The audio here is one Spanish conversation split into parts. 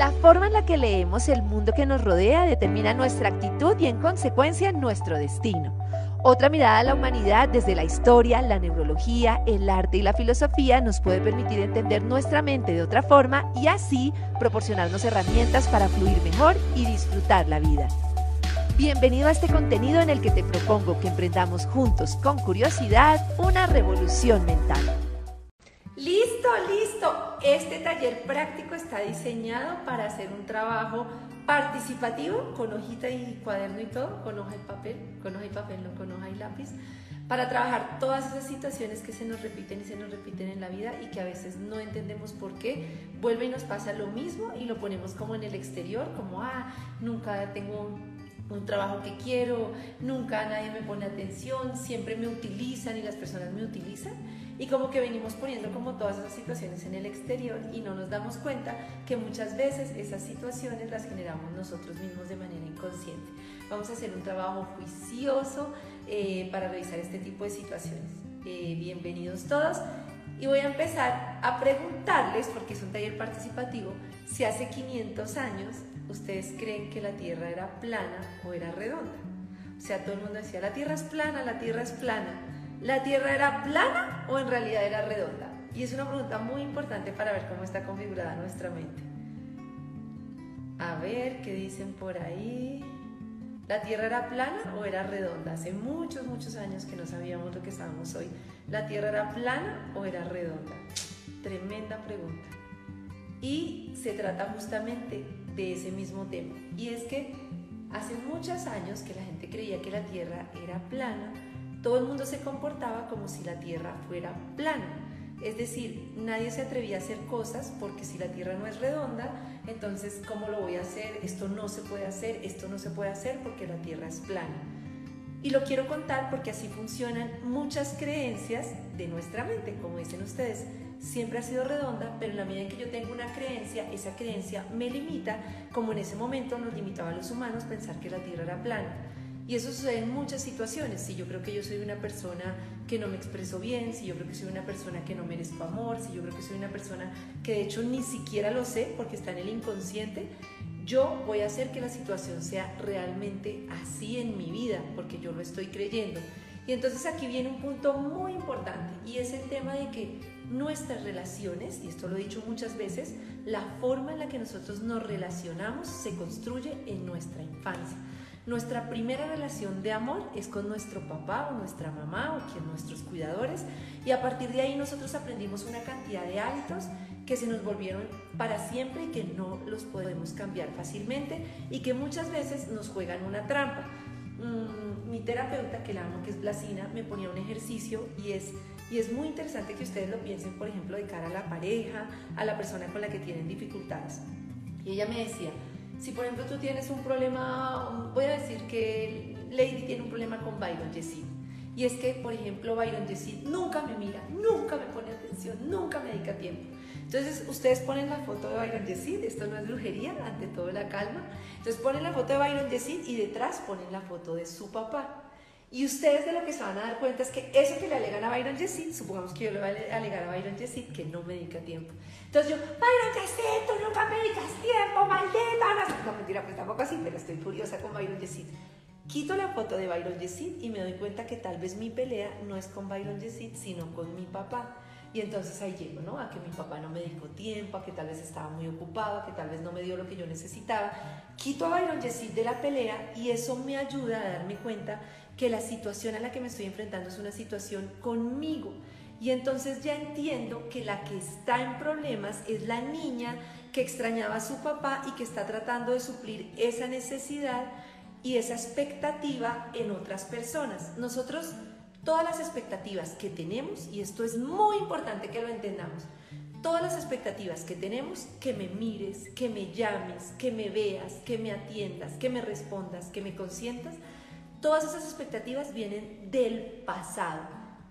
La forma en la que leemos el mundo que nos rodea determina nuestra actitud y en consecuencia nuestro destino. Otra mirada a la humanidad desde la historia, la neurología, el arte y la filosofía nos puede permitir entender nuestra mente de otra forma y así proporcionarnos herramientas para fluir mejor y disfrutar la vida. Bienvenido a este contenido en el que te propongo que emprendamos juntos con curiosidad una revolución mental. Listo, listo. Este taller práctico está diseñado para hacer un trabajo participativo con hojita y cuaderno y todo, con hoja y papel, con hoja y papel, no con hoja y lápiz, para trabajar todas esas situaciones que se nos repiten y se nos repiten en la vida y que a veces no entendemos por qué. Vuelve y nos pasa lo mismo y lo ponemos como en el exterior, como, ah, nunca tengo un trabajo que quiero, nunca nadie me pone atención, siempre me utilizan y las personas me utilizan. Y como que venimos poniendo como todas esas situaciones en el exterior y no nos damos cuenta que muchas veces esas situaciones las generamos nosotros mismos de manera inconsciente. Vamos a hacer un trabajo juicioso eh, para revisar este tipo de situaciones. Eh, bienvenidos todos. Y voy a empezar a preguntarles, porque es un taller participativo, si hace 500 años ustedes creen que la Tierra era plana o era redonda. O sea, todo el mundo decía, la Tierra es plana, la Tierra es plana. ¿La Tierra era plana o en realidad era redonda? Y es una pregunta muy importante para ver cómo está configurada nuestra mente. A ver, ¿qué dicen por ahí? ¿La Tierra era plana o era redonda? Hace muchos, muchos años que no sabíamos lo que sabemos hoy. ¿La Tierra era plana o era redonda? Tremenda pregunta. Y se trata justamente de ese mismo tema. Y es que hace muchos años que la gente creía que la Tierra era plana, todo el mundo se comportaba como si la Tierra fuera plana. Es decir, nadie se atrevía a hacer cosas porque si la Tierra no es redonda, entonces ¿cómo lo voy a hacer? Esto no se puede hacer, esto no se puede hacer porque la Tierra es plana. Y lo quiero contar porque así funcionan muchas creencias de nuestra mente, como dicen ustedes siempre ha sido redonda, pero en la medida en que yo tengo una creencia, esa creencia me limita, como en ese momento nos limitaba a los humanos pensar que la Tierra era plana. Y eso sucede en muchas situaciones. Si yo creo que yo soy una persona que no me expreso bien, si yo creo que soy una persona que no merezco amor, si yo creo que soy una persona que de hecho ni siquiera lo sé porque está en el inconsciente, yo voy a hacer que la situación sea realmente así en mi vida porque yo lo estoy creyendo. Y entonces aquí viene un punto muy importante y es el tema de que nuestras relaciones, y esto lo he dicho muchas veces, la forma en la que nosotros nos relacionamos se construye en nuestra infancia. Nuestra primera relación de amor es con nuestro papá o nuestra mamá o quien nuestros cuidadores y a partir de ahí nosotros aprendimos una cantidad de hábitos que se nos volvieron para siempre y que no los podemos cambiar fácilmente y que muchas veces nos juegan una trampa. Mm, mi terapeuta, que la amo, que es Blasina, me ponía un ejercicio y es, y es muy interesante que ustedes lo piensen, por ejemplo, de cara a la pareja, a la persona con la que tienen dificultades. Y ella me decía, si por ejemplo tú tienes un problema, voy a decir que Lady tiene un problema con Byron Yesid. Y es que, por ejemplo, Byron Yesid nunca me mira, nunca me pone atención, nunca me dedica tiempo. Entonces, ustedes ponen la foto de Byron Yesid, esto no es brujería, ante todo la calma. Entonces, ponen la foto de Byron Yesid y detrás ponen la foto de su papá. Y ustedes de lo que se van a dar cuenta es que eso que le alegan a Byron Yesid, supongamos que yo le voy a alegar a Byron Yesid que no me dedica tiempo. Entonces yo, Byron Yesid, tú nunca me dedicas tiempo, maldita. No, mentira, pues tampoco así, pero estoy furiosa con Byron Yesid. Quito la foto de Byron Yesid y me doy cuenta que tal vez mi pelea no es con Byron Yesid, sino con mi papá. Y entonces ahí llego, ¿no? A que mi papá no me dedicó tiempo, a que tal vez estaba muy ocupado, a que tal vez no me dio lo que yo necesitaba. Quito a Byron Yesid de la pelea y eso me ayuda a darme cuenta que la situación a la que me estoy enfrentando es una situación conmigo. Y entonces ya entiendo que la que está en problemas es la niña que extrañaba a su papá y que está tratando de suplir esa necesidad y esa expectativa en otras personas. Nosotros todas las expectativas que tenemos, y esto es muy importante que lo entendamos, todas las expectativas que tenemos, que me mires, que me llames, que me veas, que me atiendas, que me respondas, que me consientas, todas esas expectativas vienen del pasado.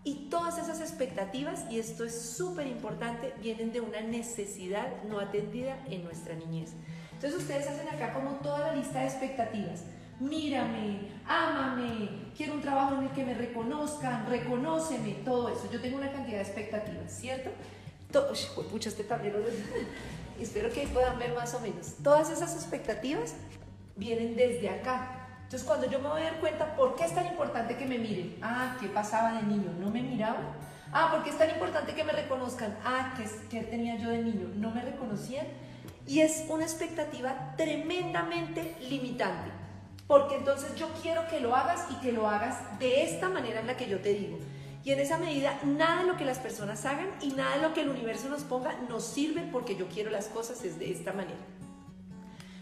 Y todas esas expectativas, y esto es súper importante, vienen de una necesidad no atendida en nuestra niñez. Entonces ustedes hacen acá como toda la lista de expectativas mírame, ámame, quiero un trabajo en el que me reconozcan, reconóceme, todo eso. Yo tengo una cantidad de expectativas, ¿cierto? pucha, este tablero. Espero que puedan ver más o menos. Todas esas expectativas vienen desde acá. Entonces, cuando yo me voy a dar cuenta, ¿por qué es tan importante que me miren? Ah, ¿qué pasaba de niño? ¿No me miraban? Ah, ¿por qué es tan importante que me reconozcan? Ah, ¿qué, qué tenía yo de niño? ¿No me reconocían? Y es una expectativa tremendamente limitante. Porque entonces yo quiero que lo hagas y que lo hagas de esta manera en la que yo te digo. Y en esa medida, nada de lo que las personas hagan y nada de lo que el universo nos ponga nos sirve porque yo quiero las cosas es de esta manera.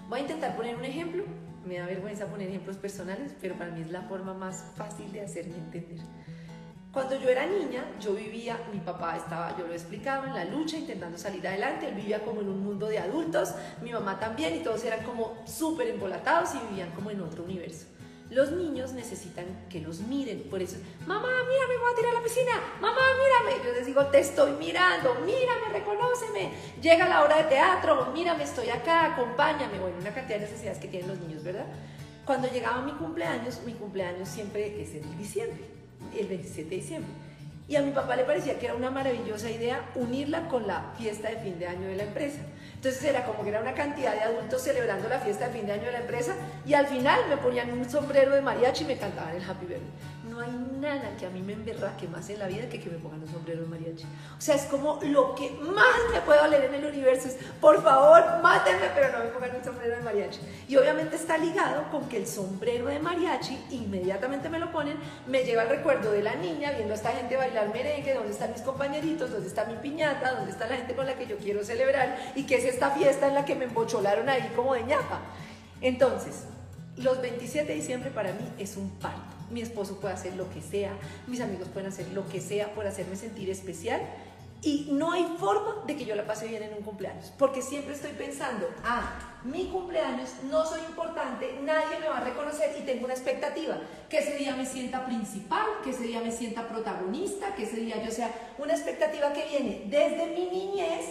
Voy a intentar poner un ejemplo. Me da vergüenza poner ejemplos personales, pero para mí es la forma más fácil de hacerme entender. Cuando yo era niña, yo vivía, mi papá estaba, yo lo explicaba, en la lucha, intentando salir adelante, él vivía como en un mundo de adultos, mi mamá también, y todos eran como súper embolatados y vivían como en otro universo. Los niños necesitan que los miren, por eso, mamá, mírame, me voy a tirar a la piscina, mamá, mírame. Yo les digo, te estoy mirando, mírame, reconóceme. Llega la hora de teatro, mírame, estoy acá, acompáñame. Bueno, una cantidad de necesidades que tienen los niños, ¿verdad? Cuando llegaba mi cumpleaños, mi cumpleaños siempre es en diciembre, el 27 de diciembre. Y a mi papá le parecía que era una maravillosa idea unirla con la fiesta de fin de año de la empresa. Entonces era como que era una cantidad de adultos celebrando la fiesta de fin de año de la empresa y al final me ponían un sombrero de mariachi y me cantaban el Happy Birthday. No hay nada que a mí me emberraque más en la vida que que me pongan un sombrero de mariachi. O sea, es como lo que más me puedo leer en el universo es, por favor, mátenme, pero no me pongan un sombrero de mariachi. Y obviamente está ligado con que el sombrero de mariachi, inmediatamente me lo ponen, me lleva el recuerdo de la niña viendo a esta gente bailar merengue, dónde están mis compañeritos, dónde está mi piñata, dónde está la gente con la que yo quiero celebrar y que es esta fiesta en la que me embocholaron ahí como de ñapa. Entonces, los 27 de diciembre para mí es un parto. Mi esposo puede hacer lo que sea, mis amigos pueden hacer lo que sea por hacerme sentir especial y no hay forma de que yo la pase bien en un cumpleaños, porque siempre estoy pensando, ah, mi cumpleaños no soy importante, nadie me va a reconocer y tengo una expectativa, que ese día me sienta principal, que ese día me sienta protagonista, que ese día yo sea una expectativa que viene desde mi niñez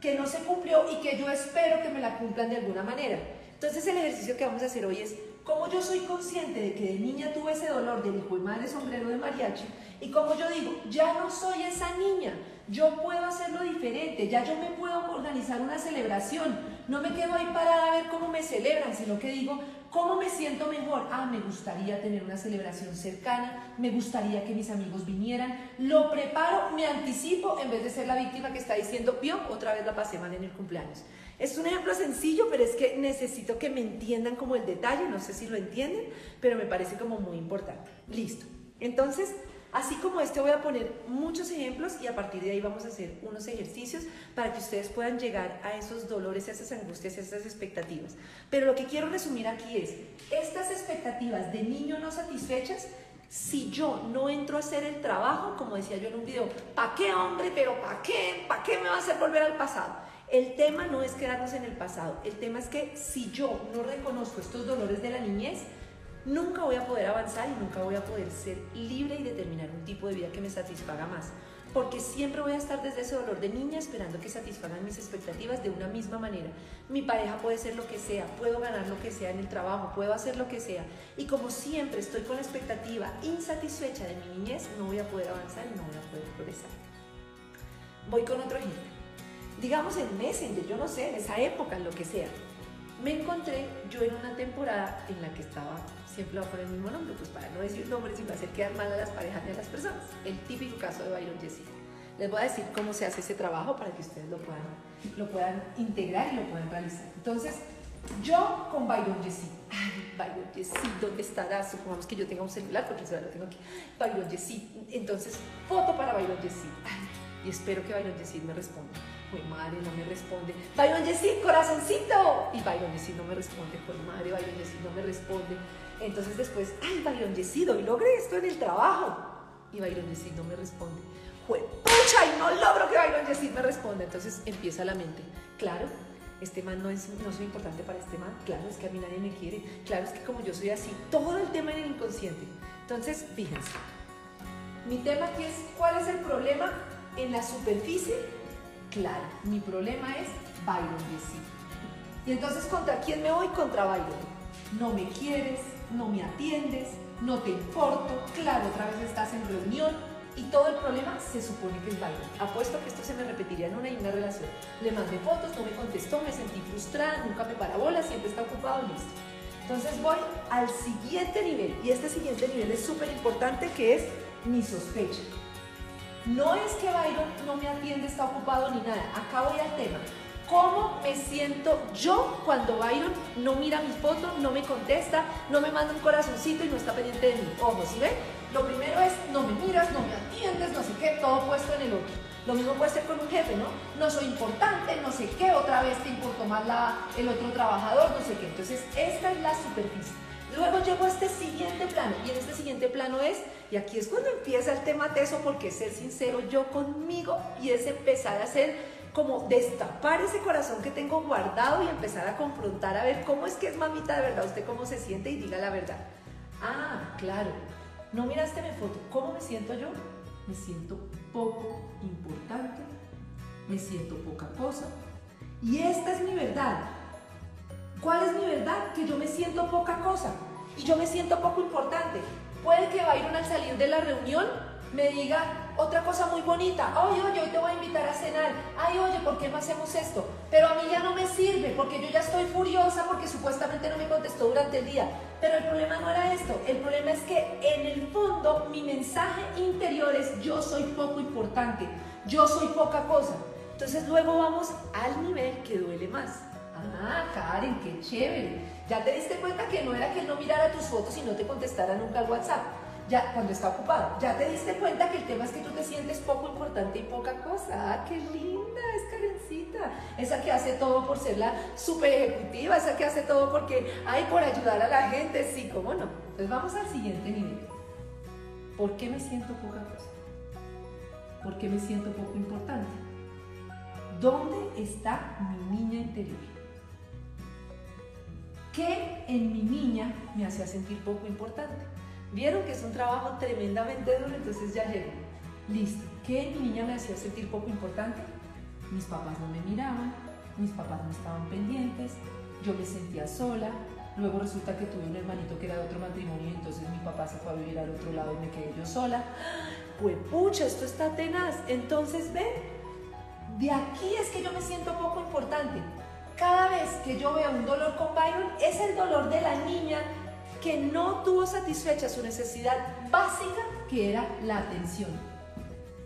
que no se cumplió y que yo espero que me la cumplan de alguna manera. Entonces el ejercicio que vamos a hacer hoy es cómo yo soy consciente de que de niña tuve ese dolor del hijo de madre sombrero de mariachi y como yo digo, ya no soy esa niña, yo puedo hacerlo diferente, ya yo me puedo organizar una celebración, no me quedo ahí parada a ver cómo me celebran, sino que digo, ¿cómo me siento mejor? Ah, me gustaría tener una celebración cercana, me gustaría que mis amigos vinieran, lo preparo, me anticipo en vez de ser la víctima que está diciendo, vio, otra vez la pasé mal en el cumpleaños. Es un ejemplo sencillo, pero es que necesito que me entiendan como el detalle, no sé si lo entienden, pero me parece como muy importante. Listo. Entonces, Así como este voy a poner muchos ejemplos y a partir de ahí vamos a hacer unos ejercicios para que ustedes puedan llegar a esos dolores, a esas angustias, a esas expectativas. Pero lo que quiero resumir aquí es, estas expectativas de niño no satisfechas, si yo no entro a hacer el trabajo, como decía yo en un video, ¿para qué hombre? Pero ¿para qué? ¿Para qué me va a hacer volver al pasado? El tema no es quedarnos en el pasado, el tema es que si yo no reconozco estos dolores de la niñez, nunca voy a poder avanzar y nunca voy a poder ser libre y determinar un tipo de vida que me satisfaga más. Porque siempre voy a estar desde ese dolor de niña esperando que satisfagan mis expectativas de una misma manera. Mi pareja puede ser lo que sea, puedo ganar lo que sea en el trabajo, puedo hacer lo que sea. Y como siempre estoy con la expectativa insatisfecha de mi niñez, no voy a poder avanzar y no voy a poder progresar. Voy con otro ejemplo. Digamos en Messenger, yo no sé, en esa época, en lo que sea. Me encontré yo en una temporada en la que estaba siempre voy a poner el mismo nombre, pues para no decir nombres y para hacer quedar mal a las parejas ni a las personas. El típico caso de Byron Jesse. Les voy a decir cómo se hace ese trabajo para que ustedes lo puedan, lo puedan integrar y lo puedan realizar. Entonces, yo con Byron Jesse. Ay, Byron Jesse, ¿dónde estará? Supongamos que yo tenga un celular, porque el celular lo tengo aquí. Byron Jesse. Entonces, foto para Byron Jesse. y espero que Byron Jesse me responda. Pues madre, no me responde. Byron Jesse, corazoncito. Y Byron Jesse no me responde. Pues madre, Byron Jesse no me responde. Entonces después, ay, Byron Yesido, y logré esto en el trabajo. Y Byron Yesid no me responde. Jue, pucha, y no logro que Byron Yesid me responda. Entonces empieza la mente. Claro, este man no es, no soy importante para este man. Claro, es que a mí nadie me quiere. Claro, es que como yo soy así, todo el tema en el inconsciente. Entonces, fíjense. Mi tema aquí es, ¿cuál es el problema en la superficie? Claro, mi problema es Byron Yesid. Y entonces, ¿contra quién me voy? Contra Byron. No me quieres, no me atiendes, no te importo, claro, otra vez estás en reunión, y todo el problema se supone que es Byron. Apuesto que esto se me repetiría en una y una relación. Le mandé fotos, no me contestó, me sentí frustrada, nunca me parabola, siempre está ocupado, listo. Entonces voy al siguiente nivel y este siguiente nivel es súper importante que es mi sospecha. No es que Byron no me atiende, está ocupado ni nada. Acá voy al tema. ¿Cómo me siento yo cuando Byron no mira mi foto, no me contesta, no me manda un corazoncito y no está pendiente de mí? Ojo, ¿sí ven? Lo primero es no me miras, no me atiendes, no sé qué, todo puesto en el otro. Lo mismo puede ser con un jefe, ¿no? No soy importante, no sé qué, otra vez te importó más el otro trabajador, no sé qué. Entonces, esta es la superficie. Luego llego a este siguiente plano y en siguiente plano es, y aquí es cuando empieza el tema teso, porque ser sincero yo conmigo y es empezar a hacer como destapar ese corazón que tengo guardado y empezar a confrontar a ver cómo es que es mamita de verdad, usted cómo se siente y diga la verdad. Ah, claro, no miraste mi foto, ¿cómo me siento yo? Me siento poco importante, me siento poca cosa. Y esta es mi verdad. ¿Cuál es mi verdad? Que yo me siento poca cosa y yo me siento poco importante. Puede que Byron al salir de la reunión me diga otra cosa muy bonita. Oye, oye, hoy te voy a invitar a cenar. Ay, oye, ¿por qué no hacemos esto? Pero a mí ya no me sirve porque yo ya estoy furiosa porque supuestamente no me contestó durante el día. Pero el problema no era esto. El problema es que en el fondo mi mensaje interior es yo soy poco importante. Yo soy poca cosa. Entonces luego vamos al nivel que duele más. Ah, Karen, qué chévere. Ya te diste cuenta que no era que él no mirara tus fotos y no te contestara nunca al WhatsApp. Ya, cuando está ocupado. Ya te diste cuenta que el tema es que tú te sientes poco importante y poca cosa. Ah, qué linda es Karencita. Esa que hace todo por ser la super ejecutiva, esa que hace todo porque, ay, por ayudar a la gente. Sí, cómo no. Entonces vamos al siguiente nivel. ¿Por qué me siento poca cosa? ¿Por qué me siento poco importante? ¿Dónde está mi niña interior? ¿Qué en mi niña me hacía sentir poco importante? Vieron que es un trabajo tremendamente duro, entonces ya llego. Listo. ¿Qué en mi niña me hacía sentir poco importante? Mis papás no me miraban, mis papás no estaban pendientes, yo me sentía sola. Luego resulta que tuve un hermanito que era de otro matrimonio y entonces mi papá se fue a vivir al otro lado y me quedé yo sola. Pues pucha, esto está tenaz. Entonces, ven, de aquí es que yo me siento poco importante. Cada vez que yo veo un dolor con Byron, es el dolor de la niña que no tuvo satisfecha su necesidad básica, que era la atención.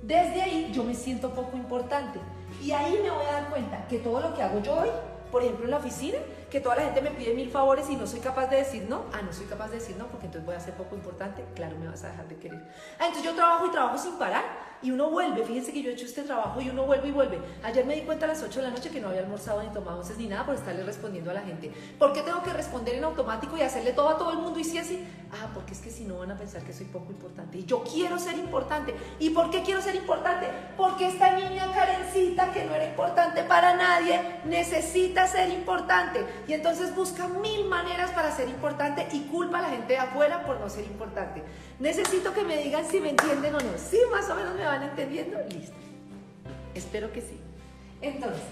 Desde ahí yo me siento poco importante. Y ahí me voy a dar cuenta que todo lo que hago yo hoy, por ejemplo en la oficina, que toda la gente me pide mil favores y no soy capaz de decir no. Ah, no soy capaz de decir no porque entonces voy a ser poco importante. Claro, me vas a dejar de querer. Ah, entonces yo trabajo y trabajo sin parar y uno vuelve. Fíjense que yo he hecho este trabajo y uno vuelve y vuelve. Ayer me di cuenta a las 8 de la noche que no había almorzado ni tomado onces ni nada por estarle respondiendo a la gente. ¿Por qué tengo que responder en automático y hacerle todo a todo el mundo y si así? Ah, porque es que si no van a pensar que soy poco importante. Y yo quiero ser importante. ¿Y por qué quiero ser importante? Porque esta niña carencita que no era importante para nadie necesita ser importante. Y entonces busca mil maneras para ser importante y culpa a la gente de afuera por no ser importante. Necesito que me digan si me entienden o no. Sí, más o menos me van entendiendo. Listo. Espero que sí. Entonces,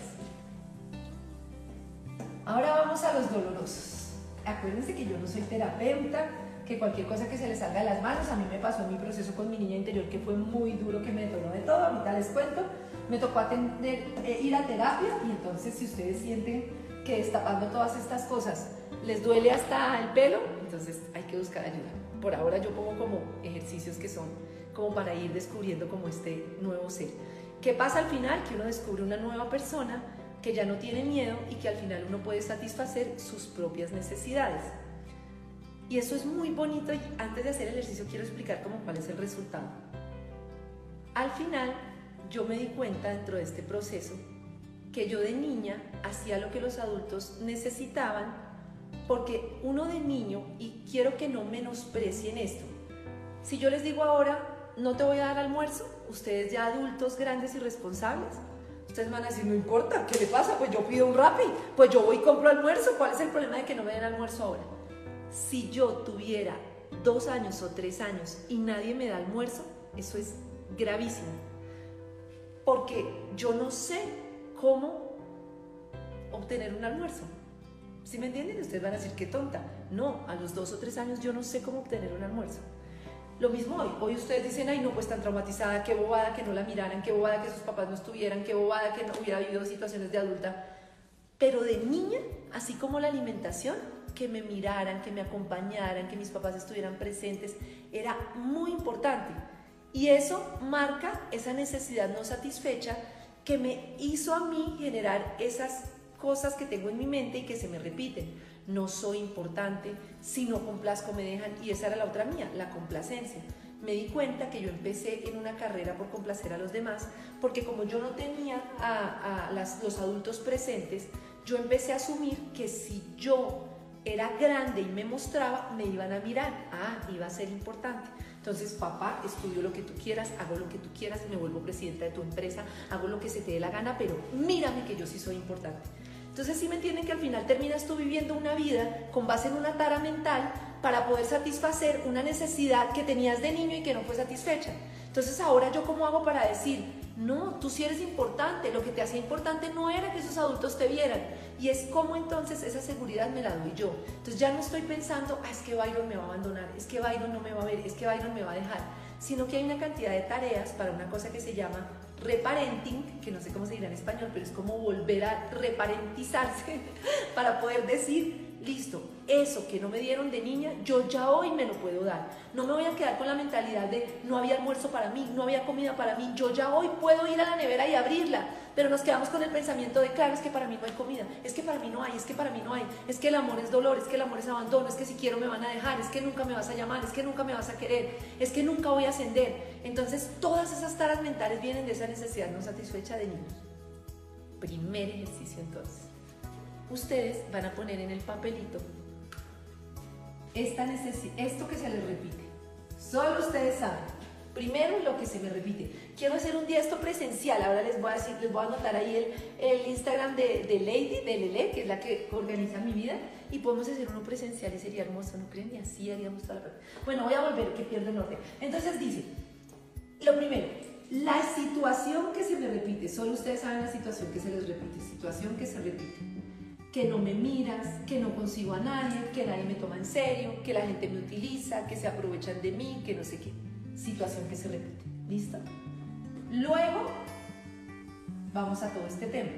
ahora vamos a los dolorosos. Acuérdense que yo no soy terapeuta, que cualquier cosa que se le salga de las manos, a mí me pasó en mi proceso con mi niña interior que fue muy duro, que me detonó de todo, ahorita les cuento, me tocó eh, ir a terapia y entonces si ustedes sienten que destapando todas estas cosas les duele hasta el pelo, entonces hay que buscar ayuda. Por ahora yo pongo como ejercicios que son como para ir descubriendo como este nuevo ser. ¿Qué pasa al final? Que uno descubre una nueva persona que ya no tiene miedo y que al final uno puede satisfacer sus propias necesidades. Y eso es muy bonito y antes de hacer el ejercicio quiero explicar cómo cuál es el resultado. Al final yo me di cuenta dentro de este proceso que yo de niña hacía lo que los adultos necesitaban porque uno de niño, y quiero que no menosprecien esto, si yo les digo ahora, no te voy a dar almuerzo, ustedes ya adultos grandes y responsables, ustedes van a decir, no importa, ¿qué le pasa? Pues yo pido un rapi, pues yo voy y compro almuerzo, ¿cuál es el problema de que no me den almuerzo ahora? Si yo tuviera dos años o tres años y nadie me da almuerzo, eso es gravísimo, porque yo no sé cómo obtener un almuerzo. ¿Sí me entienden? Ustedes van a decir, qué tonta. No, a los dos o tres años yo no sé cómo obtener un almuerzo. Lo mismo hoy. Hoy ustedes dicen, ay, no, pues tan traumatizada, qué bobada que no la miraran, qué bobada que sus papás no estuvieran, qué bobada que no hubiera vivido situaciones de adulta. Pero de niña, así como la alimentación, que me miraran, que me acompañaran, que mis papás estuvieran presentes, era muy importante. Y eso marca esa necesidad no satisfecha que me hizo a mí generar esas cosas que tengo en mi mente y que se me repiten. No soy importante, si no complazco me dejan y esa era la otra mía, la complacencia. Me di cuenta que yo empecé en una carrera por complacer a los demás, porque como yo no tenía a, los adultos presentes, yo empecé a asumir que si yo era grande y me mostraba, me iban a mirar. Ah, iba a ser importante. Entonces, papá, estudio lo que tú quieras, hago lo que tú quieras, me vuelvo presidenta de tu empresa, hago lo que se te dé la gana, pero mírame que yo sí soy importante. Entonces, sí me entienden que al final terminas tú viviendo una vida con base en una tara mental para poder satisfacer una necesidad que tenías de niño y que no fue satisfecha. Entonces, ahora yo cómo hago para decir, no, tú sí eres importante, lo que te hacía importante no era que esos adultos te vieran. Y es como entonces esa seguridad me la doy yo. Entonces ya no estoy pensando, ah, es que Byron me va a abandonar, es que Byron no me va a ver, es que Byron me va a dejar, sino que hay una cantidad de tareas para una cosa que se llama reparenting, que no sé cómo se dirá en español, pero es como volver a reparentizarse para poder decir, listo, eso que no me dieron de niña, yo ya hoy me lo puedo dar. No me voy a quedar con la mentalidad de no había almuerzo para mí, no había comida para mí, yo ya hoy puedo ir a la nevera y abrirla, pero nos quedamos con el pensamiento de, claro, es que para mí no hay comida, es que para mí no hay, es que para mí no hay, es que el amor es dolor, es que el amor es abandono, es que si quiero me van a dejar, es que nunca me vas a llamar, es que nunca me vas a querer, es que nunca voy a ascender. Entonces todas esas taras mentales vienen de esa necesidad no satisfecha de niños. Primer ejercicio entonces ustedes van a poner en el papelito esta esto que se les repite. Solo ustedes saben. Primero lo que se me repite. Quiero hacer un día esto presencial. Ahora les voy a decir, les voy a anotar ahí el, el Instagram de, de, Lady, de Lele, que es la que organiza mi vida. Y podemos hacer uno presencial y sería hermoso. ¿No creen? Y así haríamos toda la. Bueno, voy a volver, que pierdo el orden. Entonces dice, lo primero, la situación que se me repite. Solo ustedes saben la situación que se les repite. Situación que se repite que no me miras, que no consigo a nadie, que nadie me toma en serio, que la gente me utiliza, que se aprovechan de mí, que no sé qué. Situación que se repite. ¿Listo? Luego, vamos a todo este tema.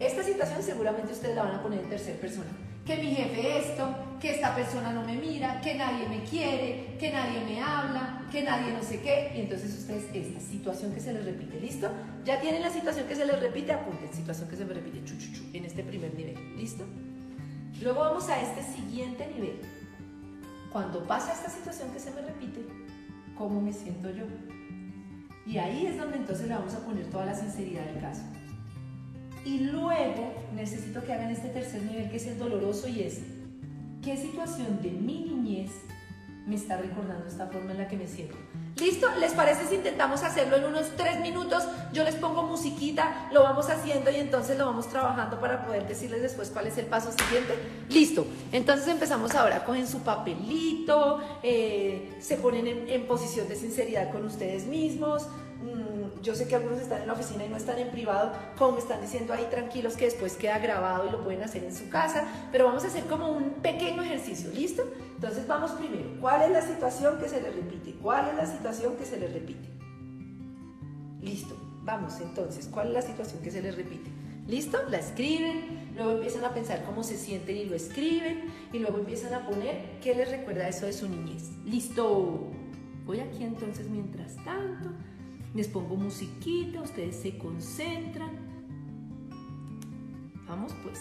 Esta situación seguramente ustedes la van a poner en tercera persona que mi jefe esto, que esta persona no me mira, que nadie me quiere, que nadie me habla, que nadie no sé qué. Y entonces ustedes, esta situación que se les repite, ¿listo? Ya tienen la situación que se les repite, apunten, situación que se me repite, chu, chu, chu, en este primer nivel, ¿listo? Luego vamos a este siguiente nivel. Cuando pasa esta situación que se me repite, ¿cómo me siento yo? Y ahí es donde entonces le vamos a poner toda la sinceridad del caso. Y luego necesito que hagan este tercer nivel que es el doloroso y es, ¿qué situación de mi niñez me está recordando esta forma en la que me siento? ¿Listo? ¿Les parece si intentamos hacerlo en unos tres minutos? Yo les pongo musiquita, lo vamos haciendo y entonces lo vamos trabajando para poder decirles después cuál es el paso siguiente. Listo. Entonces empezamos ahora. Cogen su papelito, eh, se ponen en posición de sinceridad con ustedes mismos, yo sé que algunos están en la oficina y no están en privado, como están diciendo ahí tranquilos que después queda grabado y lo pueden hacer en su casa, pero vamos a hacer como un pequeño ejercicio, ¿listo? Entonces vamos primero, ¿cuál es la situación que se le repite? ¿Cuál es la situación que se le repite? Listo, vamos entonces, ¿cuál es la situación que se les repite? ¿Listo? La escriben, luego empiezan a pensar cómo se sienten y lo escriben, y luego empiezan a poner qué les recuerda eso de su niñez. ¿Listo? Voy aquí entonces mientras tanto les pongo musiquita, ustedes se concentran. Vamos pues.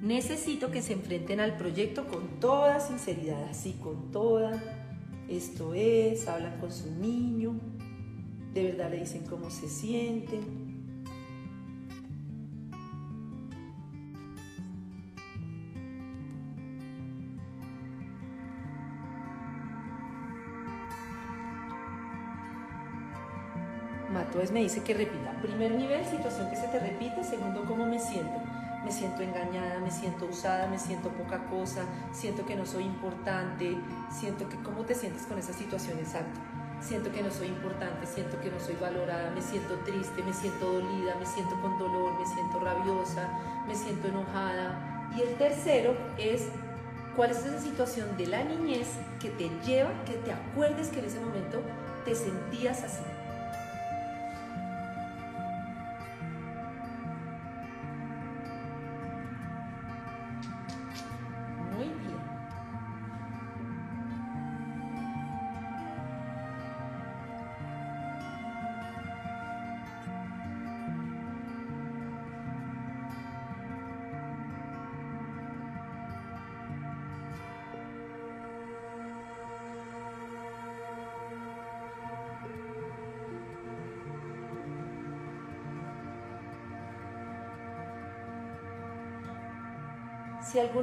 Necesito que se enfrenten al proyecto con toda sinceridad, así con toda. Esto es, hablan con su niño, de verdad le dicen cómo se sienten. Entonces me dice que repita. Primer nivel, situación que se te repite. Segundo, cómo me siento. Me siento engañada, me siento usada, me siento poca cosa, siento que no soy importante, siento que cómo te sientes con esa situación exacta. Siento que no soy importante, siento que no soy valorada, me siento triste, me siento dolida, me siento con dolor, me siento rabiosa, me siento enojada. Y el tercero es ¿Cuál es esa situación de la niñez que te lleva, que te acuerdes que en ese momento te sentías así?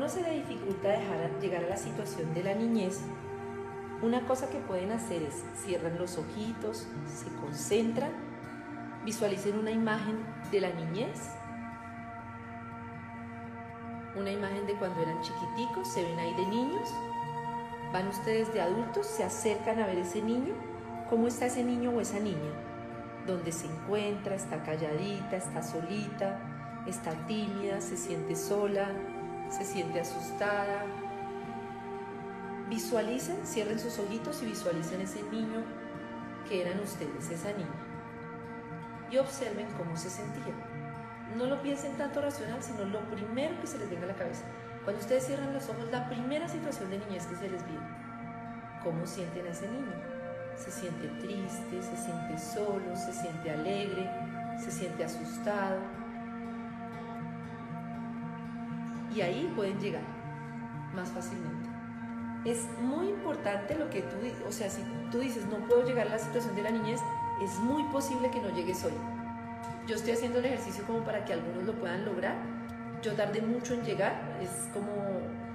Se le dificulta dejar llegar a la situación de la niñez, una cosa que pueden hacer es cierran los ojitos, se concentran, visualicen una imagen de la niñez, una imagen de cuando eran chiquiticos, se ven ahí de niños, van ustedes de adultos, se acercan a ver ese niño, cómo está ese niño o esa niña, dónde se encuentra, está calladita, está solita, está tímida, se siente sola, se siente asustada. Visualicen, cierren sus ojitos y visualicen ese niño que eran ustedes, esa niña. Y observen cómo se sentía. No lo piensen tanto racional, sino lo primero que se les venga a la cabeza. Cuando ustedes cierran los ojos, la primera situación de niñez que se les viene. ¿Cómo sienten a ese niño? Se siente triste, se siente solo, se siente alegre, se siente asustado ahí pueden llegar más fácilmente. Es muy importante lo que tú, o sea, si tú dices no puedo llegar a la situación de la niñez, es muy posible que no llegues hoy. Yo estoy haciendo el ejercicio como para que algunos lo puedan lograr. Yo tardé mucho en llegar, es como,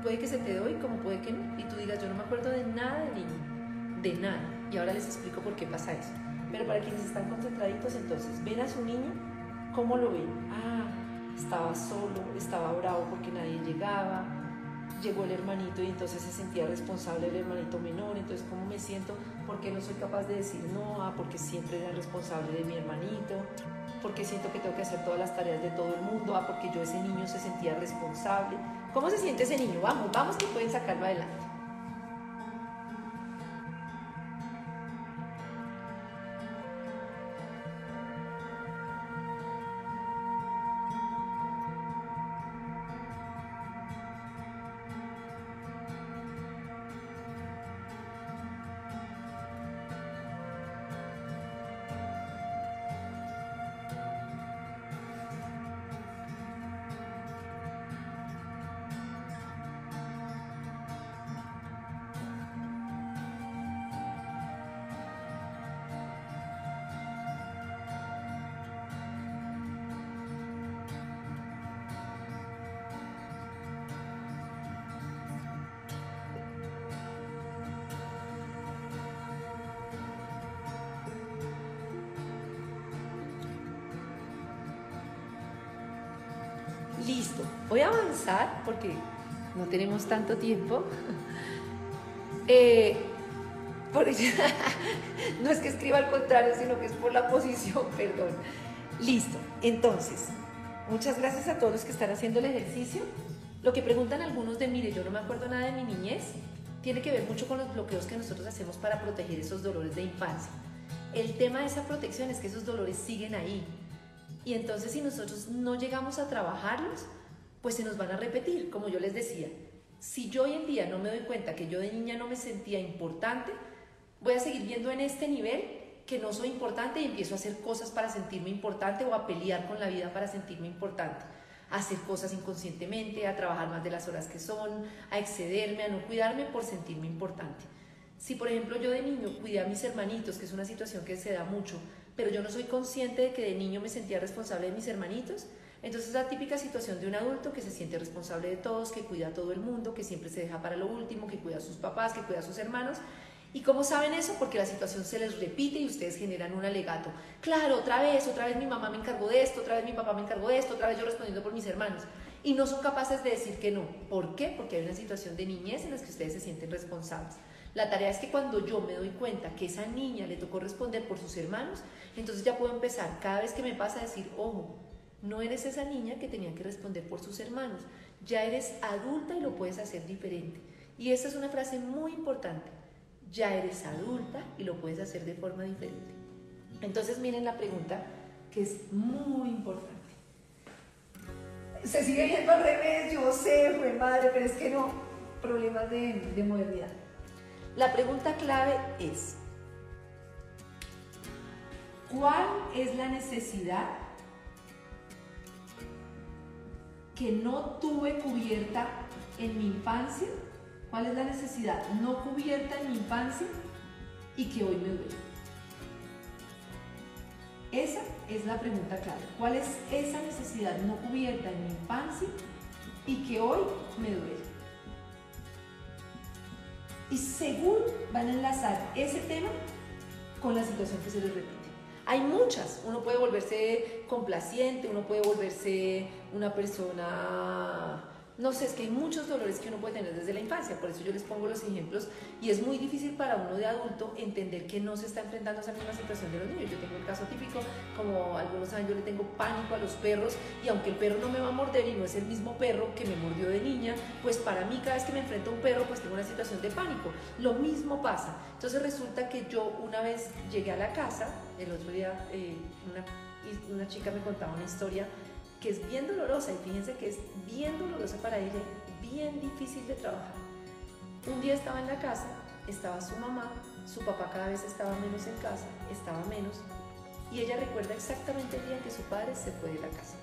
puede que se te doy, como puede que no, y tú digas, yo no me acuerdo de nada de niño, de nada. Y ahora les explico por qué pasa eso. Pero para quienes están concentraditos, entonces, ven a su niño, ¿cómo lo ven? Ah, estaba solo, estaba bravo porque nadie llegaba, llegó el hermanito y entonces se sentía responsable el hermanito menor, entonces ¿cómo me siento? ¿Por qué no soy capaz de decir no? Ah, porque siempre era responsable de mi hermanito, porque siento que tengo que hacer todas las tareas de todo el mundo, ah, porque yo ese niño se sentía responsable. ¿Cómo se siente ese niño? Vamos, vamos que pueden sacarlo adelante. Listo, voy a avanzar porque no tenemos tanto tiempo. Eh, no es que escriba al contrario, sino que es por la posición, perdón. Listo, entonces, muchas gracias a todos los que están haciendo el ejercicio. Lo que preguntan algunos de, mire, yo no me acuerdo nada de mi niñez, tiene que ver mucho con los bloqueos que nosotros hacemos para proteger esos dolores de infancia. El tema de esa protección es que esos dolores siguen ahí, y entonces si nosotros no llegamos a trabajarlos, pues se nos van a repetir, como yo les decía. Si yo hoy en día no me doy cuenta que yo de niña no me sentía importante, voy a seguir viendo en este nivel que no soy importante y empiezo a hacer cosas para sentirme importante o a pelear con la vida para sentirme importante. A hacer cosas inconscientemente, a trabajar más de las horas que son, a excederme, a no cuidarme por sentirme importante. Si por ejemplo yo de niño cuidé a mis hermanitos, que es una situación que se da mucho, pero yo no soy consciente de que de niño me sentía responsable de mis hermanitos. Entonces es la típica situación de un adulto que se siente responsable de todos, que cuida a todo el mundo, que siempre se deja para lo último, que cuida a sus papás, que cuida a sus hermanos. ¿Y cómo saben eso? Porque la situación se les repite y ustedes generan un alegato. Claro, otra vez, otra vez mi mamá me encargó de esto, otra vez mi papá me encargó de esto, otra vez yo respondiendo por mis hermanos. Y no son capaces de decir que no. ¿Por qué? Porque hay una situación de niñez en la que ustedes se sienten responsables. La tarea es que cuando yo me doy cuenta que esa niña le tocó responder por sus hermanos, entonces ya puedo empezar cada vez que me pasa a decir, ojo, No eres esa niña que tenía que responder por sus hermanos. Ya eres adulta y lo puedes hacer diferente. Y esa es una frase muy importante. Ya eres adulta y lo puedes hacer de forma diferente. Entonces miren la pregunta que es muy importante. Se sigue yendo al revés, yo sé, fue madre, pero es que no, problemas de modernidad. La pregunta clave es, ¿cuál es la necesidad que no tuve cubierta en mi infancia? ¿Cuál es la necesidad no cubierta en mi infancia y que hoy me duele? Esa es la pregunta clave. ¿Cuál es esa necesidad no cubierta en mi infancia y que hoy me duele? Y seguro van a enlazar ese tema con la situación que se les repite. Hay muchas. Uno puede volverse complaciente, uno puede volverse una persona no sé, es que hay muchos dolores que uno puede tener desde la infancia, por eso yo les pongo los ejemplos y es muy difícil para uno de adulto entender que no se está enfrentando a esa misma situación de los niños. Yo tengo el caso típico, como algunos saben, yo le tengo pánico a los perros y aunque el perro no me va a morder y no es el mismo perro que me mordió de niña, pues para mí cada vez que me enfrento a un perro pues tengo una situación de pánico. Lo mismo pasa. Entonces resulta que yo una vez llegué a la casa, el otro día eh, una, una chica me contaba una historia que es bien dolorosa y fíjense que es bien dolorosa para ella, bien difícil de trabajar. Un día estaba en la casa, estaba su mamá, su papá cada vez estaba menos en casa, estaba menos, y ella recuerda exactamente el día que su padre se fue de la casa.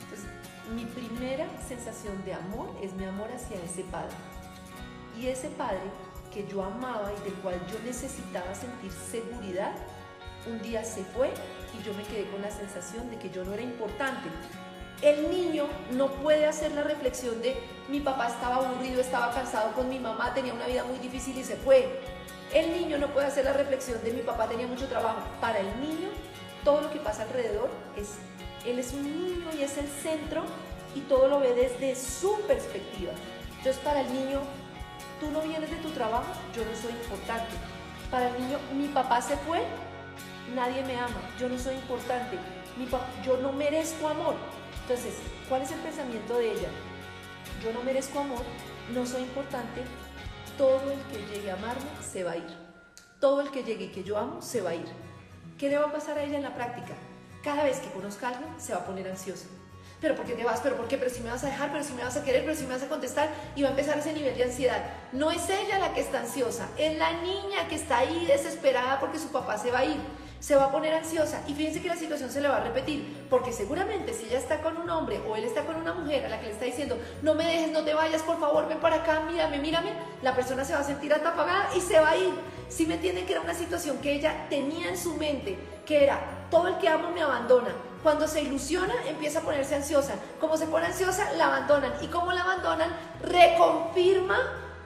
Entonces, mi primera sensación de amor es mi amor hacia ese padre. Y ese padre que yo amaba y del cual yo necesitaba sentir seguridad, un día se fue y yo me quedé con la sensación de que yo no era importante. El niño no puede hacer la reflexión de mi papá estaba aburrido, estaba cansado con mi mamá, tenía una vida muy difícil y se fue. El niño no puede hacer la reflexión de mi papá tenía mucho trabajo. Para el niño, todo lo que pasa alrededor es, él es un niño y es el centro y todo lo ve desde su perspectiva. Entonces para el niño, tú no vienes de tu trabajo, yo no soy importante. Para el niño, mi papá se fue, nadie me ama, yo no soy importante, yo no merezco amor. Entonces, ¿cuál es el pensamiento de ella? Yo no merezco amor, no soy importante, todo el que llegue a amarme se va a ir. Todo el que llegue y que yo amo se va a ir. ¿Qué le va a pasar a ella en la práctica? Cada vez que conozca a alguien se va a poner ansiosa. Pero ¿por qué te vas? ¿Pero por qué? ¿Pero si me vas a dejar? ¿Pero si me vas a querer? ¿Pero si me vas a contestar? Y va a empezar ese nivel de ansiedad. No es ella la que está ansiosa, es la niña que está ahí desesperada porque su papá se va a ir se va a poner ansiosa y fíjense que la situación se le va a repetir, porque seguramente si ella está con un hombre o él está con una mujer a la que le está diciendo, no me dejes, no te vayas, por favor, ven para acá, mírame, mírame, la persona se va a sentir atapagada y se va a ir. Si me entienden que era una situación que ella tenía en su mente, que era, todo el que amo me abandona. Cuando se ilusiona, empieza a ponerse ansiosa. Como se pone ansiosa, la abandonan. Y como la abandonan, reconfirma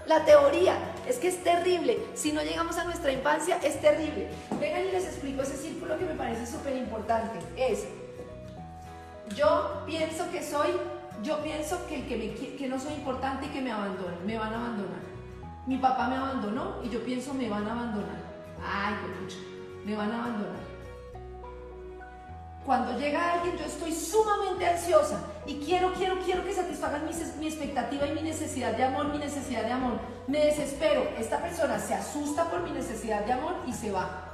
la teoría es que es terrible. Si no llegamos a nuestra infancia, es terrible. Vengan y les explico ese círculo que me parece súper importante. Es, yo pienso que soy, yo pienso que, que, que no soy importante y que me abandonan, me van a abandonar. Mi papá me abandonó y yo pienso me van a abandonar. Ay, mucho, me van a abandonar. Cuando llega alguien, yo estoy sumamente ansiosa y quiero, quiero, quiero que satisfagan mi, mi, expectativa y mi necesidad de amor, mi necesidad de amor. Me desespero. Esta persona se asusta por mi necesidad de amor y se va.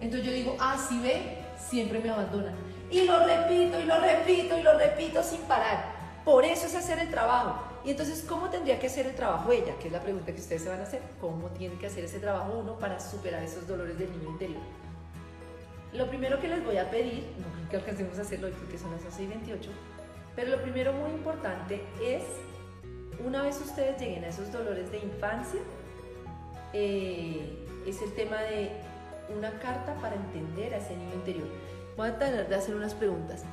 Entonces yo digo, ah, si ve, siempre me abandonan. Y lo repito y lo repito y lo repito sin parar. Por eso es hacer el trabajo. Y entonces, ¿cómo tendría que hacer el trabajo ella? Que es la pregunta que ustedes se van a hacer. ¿Cómo tiene que hacer ese trabajo uno para superar esos dolores del niño interior? Lo primero que les voy a pedir, no creo que alcancemos a hacerlo hoy porque son las 11 y 28, pero lo primero muy importante es, una vez ustedes lleguen a esos dolores de infancia, eh, es el tema de una carta para entender a ese niño interior. Voy a tener de hacer unas preguntas.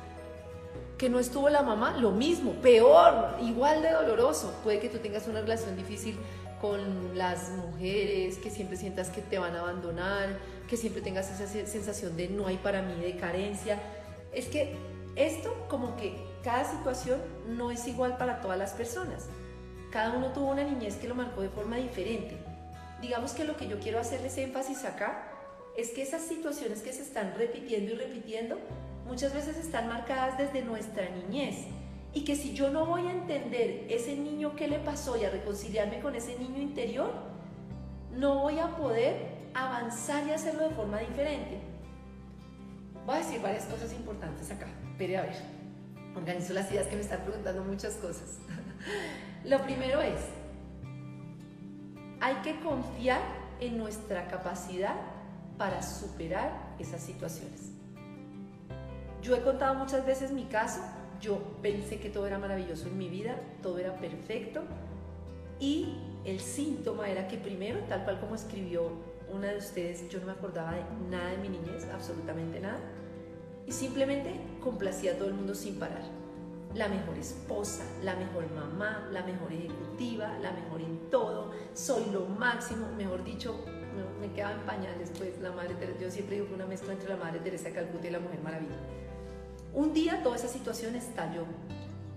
Que no estuvo la mamá, lo mismo, peor, igual de doloroso. Puede que tú tengas una relación difícil con las mujeres, que siempre sientas que te van a abandonar, que siempre tengas esa sensación de no hay para mí, de carencia. Es que esto como que cada situación no es igual para todas las personas. Cada uno tuvo una niñez que lo marcó de forma diferente. Digamos que lo que yo quiero hacerles énfasis acá es que esas situaciones que se están repitiendo y repitiendo muchas veces están marcadas desde nuestra niñez. Y que si yo no voy a entender ese niño qué le pasó y a reconciliarme con ese niño interior, no voy a poder avanzar y hacerlo de forma diferente. Voy a decir varias cosas importantes acá. Pero a ver, organizo las ideas que me están preguntando muchas cosas. Lo primero es, hay que confiar en nuestra capacidad para superar esas situaciones. Yo he contado muchas veces mi caso, yo pensé que todo era maravilloso en mi vida, todo era perfecto y el síntoma era que primero, tal cual como escribió una de ustedes, yo no me acordaba de nada de mi niñez, absolutamente nada, y simplemente complacía a todo el mundo sin parar. La mejor esposa, la mejor mamá, la mejor ejecutiva, la mejor en todo, soy lo máximo, mejor dicho, me, quedaba en pañales, pues la madre Teresa, yo siempre digo que una mezcla entre la madre Teresa Calcuta y la Mujer Maravilla. Un día toda esa situación estalló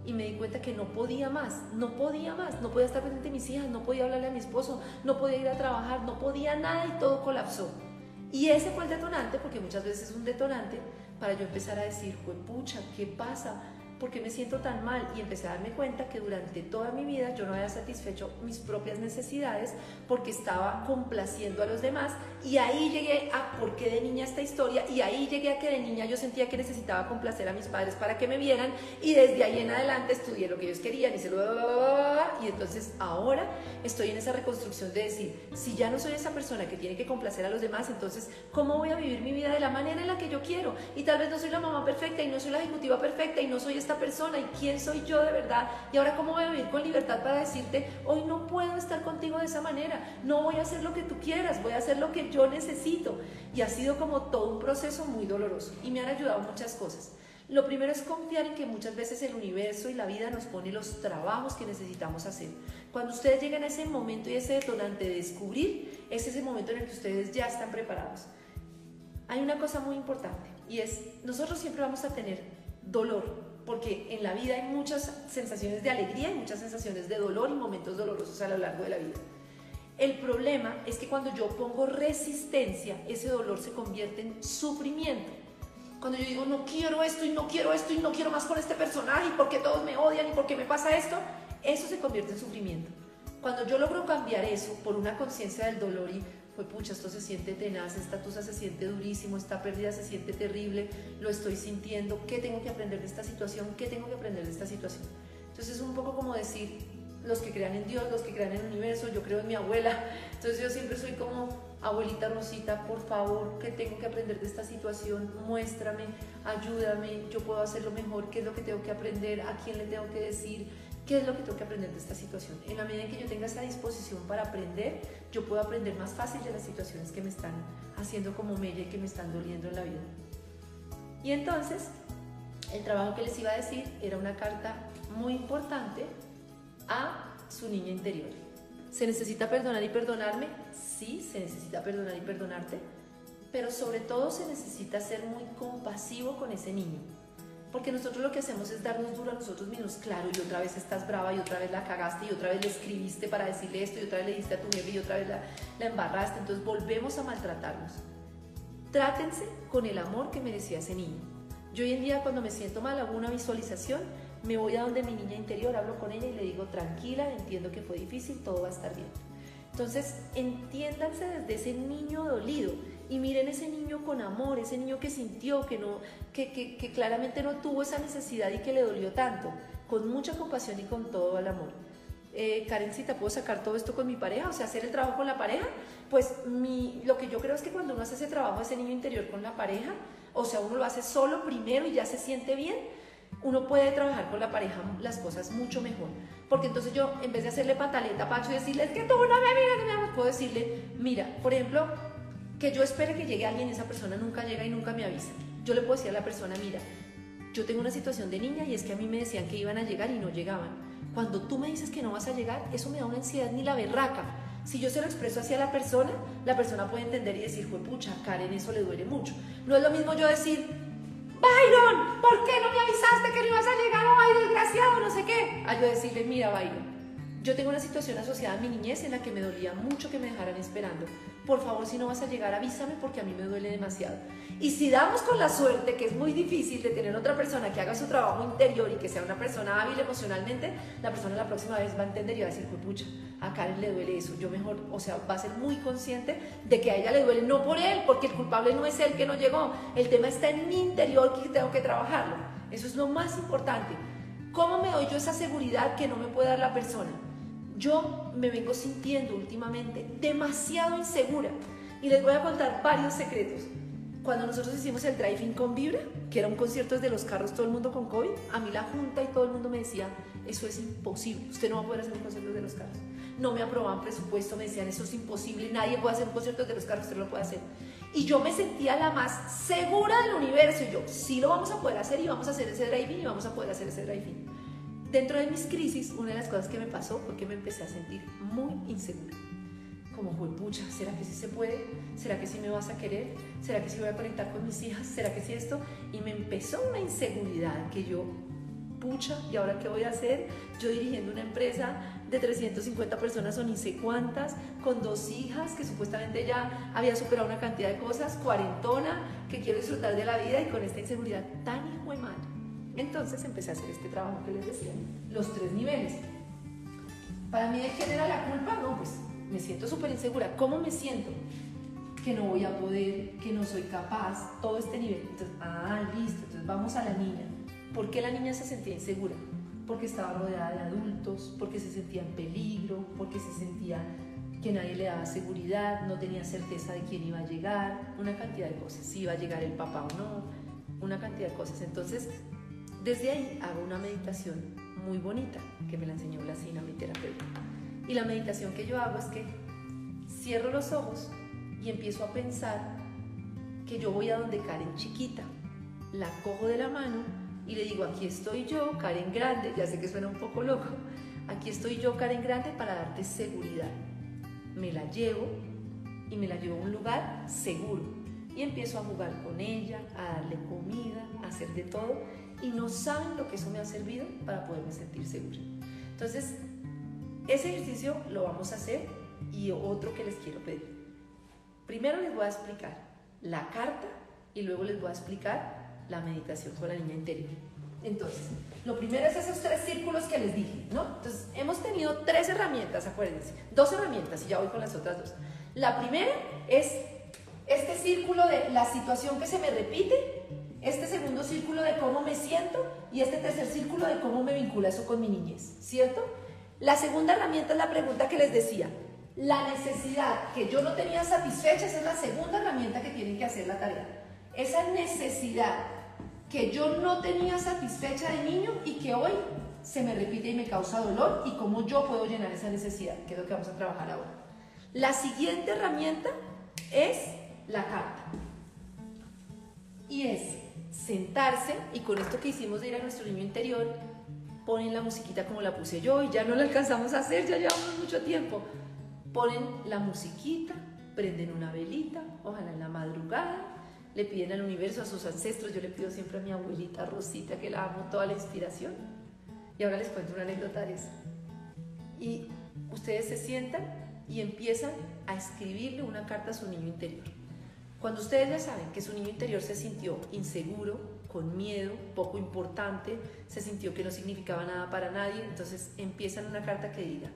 y me di cuenta que no podía más, no podía más, no podía estar presente en mis hijas, no podía hablarle a mi esposo, no podía ir a trabajar, no podía nada y todo colapsó. Y ese fue el detonante, porque muchas veces es un detonante para yo empezar a decir, pucha, ¿qué pasa? ¿Por qué me siento tan mal? Y empecé a darme cuenta que durante toda mi vida yo no había satisfecho mis propias necesidades porque estaba complaciendo a los demás y ahí llegué a por qué de niña esta historia y ahí llegué a que de niña yo sentía que necesitaba complacer a mis padres para que me vieran y desde ahí en adelante estudié lo que ellos querían y se lo y entonces ahora estoy en esa reconstrucción de decir, si ya no soy esa persona que tiene que complacer a los demás, entonces ¿cómo voy a vivir mi vida de la manera en la que yo quiero? Y tal vez no soy la mamá perfecta y no soy la ejecutiva perfecta y no soy esta persona y quién soy yo de verdad. Y ahora cómo voy a vivir con libertad para decirte, hoy no puedo estar contigo de esa manera, no voy a hacer lo que tú quieras, voy a hacer lo que yo necesito. Y ha sido como todo un proceso muy doloroso y me han ayudado muchas cosas. Lo primero es confiar en que muchas veces el universo y la vida nos pone los trabajos que necesitamos hacer. Cuando ustedes llegan a ese momento y ese detonante de descubrir, es ese momento en el que ustedes ya están preparados. Hay una cosa muy importante y es, nosotros siempre vamos a tener dolor, porque en la vida hay muchas sensaciones de alegría y muchas sensaciones de dolor y momentos dolorosos a lo largo de la vida. El problema es que cuando yo pongo resistencia, ese dolor se convierte en sufrimiento. Cuando yo digo, no quiero esto y no quiero esto y no quiero más con este personaje y porque todos me odian y porque me pasa esto, eso se convierte en sufrimiento. Cuando yo logro cambiar eso por una conciencia del dolor y pucha, esto se siente tenaz, esta tusa se siente durísimo, esta pérdida se siente terrible, lo estoy sintiendo, ¿qué tengo que aprender de esta situación? ¿Qué tengo que aprender de esta situación? Entonces es un poco como decir, los que crean en Dios, los que crean en el universo, yo creo en mi abuela, entonces yo siempre soy como, abuelita Rosita, por favor, ¿qué tengo que aprender de esta situación? Muéstrame, ayúdame, yo puedo hacerlo mejor, ¿qué es lo que tengo que aprender? ¿A quién le tengo que decir? ¿Qué es lo que tengo que aprender de esta situación? En la medida en que yo tenga esa disposición para aprender, yo puedo aprender más fácil de las situaciones que me están haciendo como mella y que me están doliendo en la vida. Y entonces, el trabajo que les iba a decir era una carta muy importante a su niña interior. ¿Se necesita perdonar y perdonarme? Sí, se necesita perdonar y perdonarte, pero sobre todo se necesita ser muy compasivo con ese niño porque nosotros lo que hacemos es darnos duro a nosotros mismos, claro, y otra vez estás brava, y otra vez la cagaste, y otra vez le escribiste para decirle esto, y otra vez le diste a tu jefe, y otra vez la, la embarraste, entonces volvemos a maltratarnos. Trátense con el amor que merecía ese niño. Yo hoy en día cuando me siento mal hago una visualización, me voy a donde mi niña interior, hablo con ella y le digo, tranquila, entiendo que fue difícil, todo va a estar bien. Entonces, entiéndanse desde ese niño dolido y miren ese niño con amor, ese niño que sintió, que, no, que, que, claramente no tuvo esa necesidad y que le dolió tanto, con mucha compasión y con todo el amor. Eh, Karencita, ¿puedo sacar todo esto con mi pareja? O sea, hacer el trabajo con la pareja. Pues mi, lo que yo creo es que cuando uno hace ese trabajo, ese niño interior con la pareja, o sea, uno lo hace solo primero y ya se siente bien, uno puede trabajar con la pareja las cosas mucho mejor. Porque entonces yo, en vez de hacerle pataleta a Pacho y decirle, es que tú no me miras, puedo decirle, mira, por ejemplo, que yo espere que llegue alguien y esa persona nunca llega y nunca me avisa. Yo le puedo decir a la persona, mira, yo tengo una situación de niña y es que a mí me decían que iban a llegar y no llegaban. Cuando tú me dices que no vas a llegar, eso me da una ansiedad ni la berraca. Si yo se lo expreso hacia la persona, la persona puede entender y decir, pucha, Karen, eso le duele mucho. No es lo mismo yo decir, Byron, ¿por qué no me avisaste que no ibas a llegar? Ay, desgraciado, no sé qué. A yo decirle, mira, Byron, yo tengo una situación asociada a mi niñez en la que me dolía mucho que me dejaran esperando. Por favor, si no vas a llegar, avísame porque a mí me duele demasiado. Y si damos con la suerte, que es muy difícil de tener otra persona que haga su trabajo interior y que sea una persona hábil emocionalmente, la persona la próxima vez va a entender y va a decir, pucha, a Karen le duele eso. Yo mejor, o sea, va a ser muy consciente de que a ella le duele, no por él, porque el culpable no es él que no llegó. El tema está en mi interior que tengo que trabajarlo. Eso es lo más importante. ¿Cómo me doy yo esa seguridad que no me puede dar la persona? Yo me vengo sintiendo últimamente demasiado insegura y les voy a contar varios secretos. Cuando nosotros hicimos el drive-in con Vibra, que era un concierto desde los carros, todo el mundo con COVID, a mí la junta y todo el mundo me decía, eso es imposible, usted no va a poder hacer un concierto desde los carros. No me aprobaban presupuesto, me decían, eso es imposible, nadie puede hacer un concierto desde los carros, usted no lo puede hacer. Y yo me sentía la más segura del universo yo, sí lo vamos a poder hacer y vamos a hacer ese drive-in y vamos a poder hacer ese drive-in. Dentro de mis crisis, una de las cosas que me pasó fue que me empecé a sentir muy insegura. Como, pucha, ¿será que sí se puede? ¿Será que sí me vas a querer? ¿Será que sí voy a conectar con mis hijas? ¿Será que sí esto? Y me empezó una inseguridad que yo, pucha, ¿y ahora qué voy a hacer? Yo dirigiendo una empresa de 350 personas o ni sé cuántas, con dos hijas que supuestamente ya había superado una cantidad de cosas, cuarentona, que quiero disfrutar de la vida y con esta inseguridad tan hijo de madre. Entonces empecé a hacer este trabajo que les decía, los tres niveles. Para mí, ¿de quién era la culpa? No, pues me siento súper insegura. ¿Cómo me siento? Que no voy a poder, que no soy capaz, todo este nivel. Entonces, ah, listo, entonces vamos a la niña. ¿Por qué la niña se sentía insegura? Porque estaba rodeada de adultos, porque se sentía en peligro, porque se sentía que nadie le daba seguridad, no tenía certeza de quién iba a llegar, una cantidad de cosas, si iba a llegar el papá o no, una cantidad de cosas. Entonces, desde ahí hago una meditación muy bonita que me la enseñó Blasina, mi terapeuta. Y la meditación que yo hago es que cierro los ojos y empiezo a pensar que yo voy a donde Karen chiquita, la cojo de la mano y le digo, aquí estoy yo, Karen grande, ya sé que suena un poco loco, aquí estoy yo, Karen grande, para darte seguridad. Me la llevo y me la llevo a un lugar seguro. Y empiezo a jugar con ella, a darle comida, a hacer de todo y no saben lo que eso me ha servido para poderme sentir segura. Entonces, ese ejercicio lo vamos a hacer y otro que les quiero pedir. Primero les voy a explicar la carta y luego les voy a explicar la meditación con la niña interior. Entonces, lo primero es esos tres círculos que les dije, ¿no? Entonces, hemos tenido tres herramientas, acuérdense, dos herramientas y ya voy con las otras dos. La primera es este círculo de la situación que se me repite este segundo círculo de cómo me siento y este tercer círculo de cómo me vincula eso con mi niñez, ¿cierto? La segunda herramienta es la pregunta que les decía. La necesidad que yo no tenía satisfecha, esa es la segunda herramienta que tienen que hacer la tarea. Esa necesidad que yo no tenía satisfecha de niño y que hoy se me repite y me causa dolor y cómo yo puedo llenar esa necesidad, que es lo que vamos a trabajar ahora. La siguiente herramienta es la carta. Y es sentarse y con esto que hicimos de ir a nuestro niño interior, ponen la musiquita como la puse yo y ya no la alcanzamos a hacer, ya llevamos mucho tiempo. Ponen la musiquita, prenden una velita, ojalá en la madrugada, le piden al universo, a sus ancestros, yo le pido siempre a mi abuelita Rosita que la amo toda la inspiración. Y ahora les cuento una anécdota de eso. Y ustedes se sientan y empiezan a escribirle una carta a su niño interior. Cuando ustedes ya saben que su niño interior se sintió inseguro, con miedo, poco importante, se sintió que no significaba nada para nadie, entonces empiezan una carta que diga,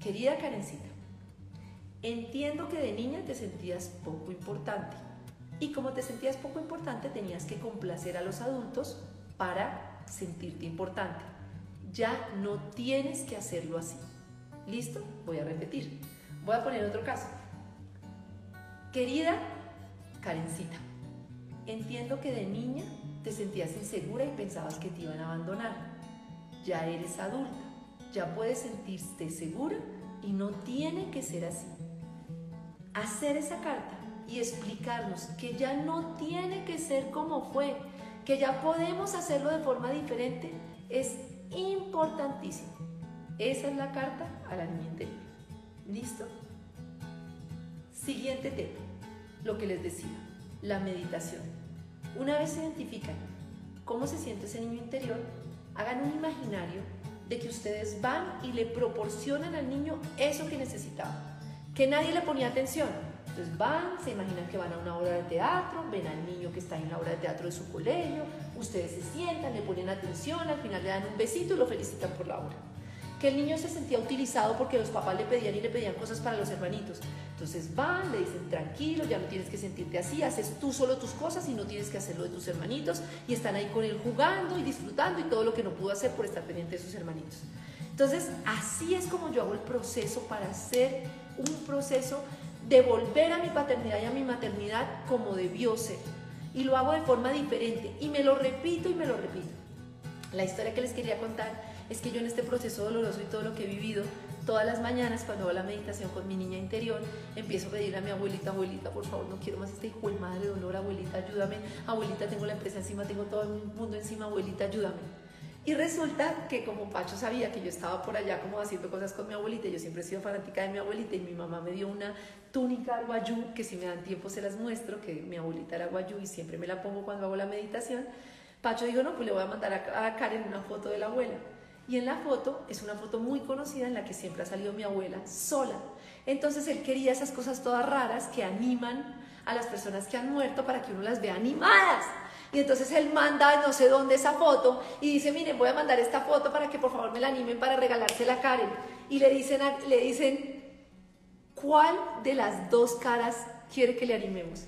querida Karencita, entiendo que de niña te sentías poco importante y como te sentías poco importante tenías que complacer a los adultos para sentirte importante. Ya no tienes que hacerlo así. ¿Listo? Voy a repetir. Voy a poner otro caso. Querida Karencita, entiendo que de niña te sentías insegura y pensabas que te iban a abandonar. Ya eres adulta, ya puedes sentirte segura y no tiene que ser así. Hacer esa carta y explicarnos que ya no tiene que ser como fue, que ya podemos hacerlo de forma diferente, es importantísimo. Esa es la carta a la niña interior. ¿Listo? Siguiente tema lo que les decía, la meditación. Una vez identifican cómo se siente ese niño interior, hagan un imaginario de que ustedes van y le proporcionan al niño eso que necesitaba, que nadie le ponía atención. Entonces van, se imaginan que van a una obra de teatro, ven al niño que está en la obra de teatro de su colegio, ustedes se sientan, le ponen atención, al final le dan un besito y lo felicitan por la obra que el niño se sentía utilizado porque los papás le pedían y le pedían cosas para los hermanitos. Entonces van, le dicen, tranquilo, ya no tienes que sentirte así, haces tú solo tus cosas y no tienes que hacerlo de tus hermanitos. Y están ahí con él jugando y disfrutando y todo lo que no pudo hacer por estar pendiente de sus hermanitos. Entonces, así es como yo hago el proceso para hacer un proceso de volver a mi paternidad y a mi maternidad como debió ser. Y lo hago de forma diferente. Y me lo repito y me lo repito. La historia que les quería contar es que yo en este proceso doloroso y todo lo que he vivido, todas las mañanas cuando hago la meditación con mi niña interior, empiezo a pedirle a mi abuelita, abuelita, por favor, no quiero más este hijo de madre dolor, abuelita, ayúdame, abuelita, tengo la empresa encima, tengo todo el mundo encima, abuelita, ayúdame. Y resulta que como Pacho sabía que yo estaba por allá como haciendo cosas con mi abuelita, yo siempre he sido fanática de mi abuelita y mi mamá me dio una túnica guayú, que si me dan tiempo se las muestro, que mi abuelita era guayú y siempre me la pongo cuando hago la meditación. Pacho dijo, no, pues le voy a mandar a, Karen una foto de la abuela. Y en la foto es una foto muy conocida en la que siempre ha salido mi abuela sola. Entonces él quería esas cosas todas raras que animan a las personas que han muerto para que uno las vea animadas. Y entonces él manda no sé dónde esa foto y dice, miren, voy a mandar esta foto para que por favor me la animen para regalársela a Karen. Y le dicen, le dicen, ¿cuál de las dos caras quiere que le animemos?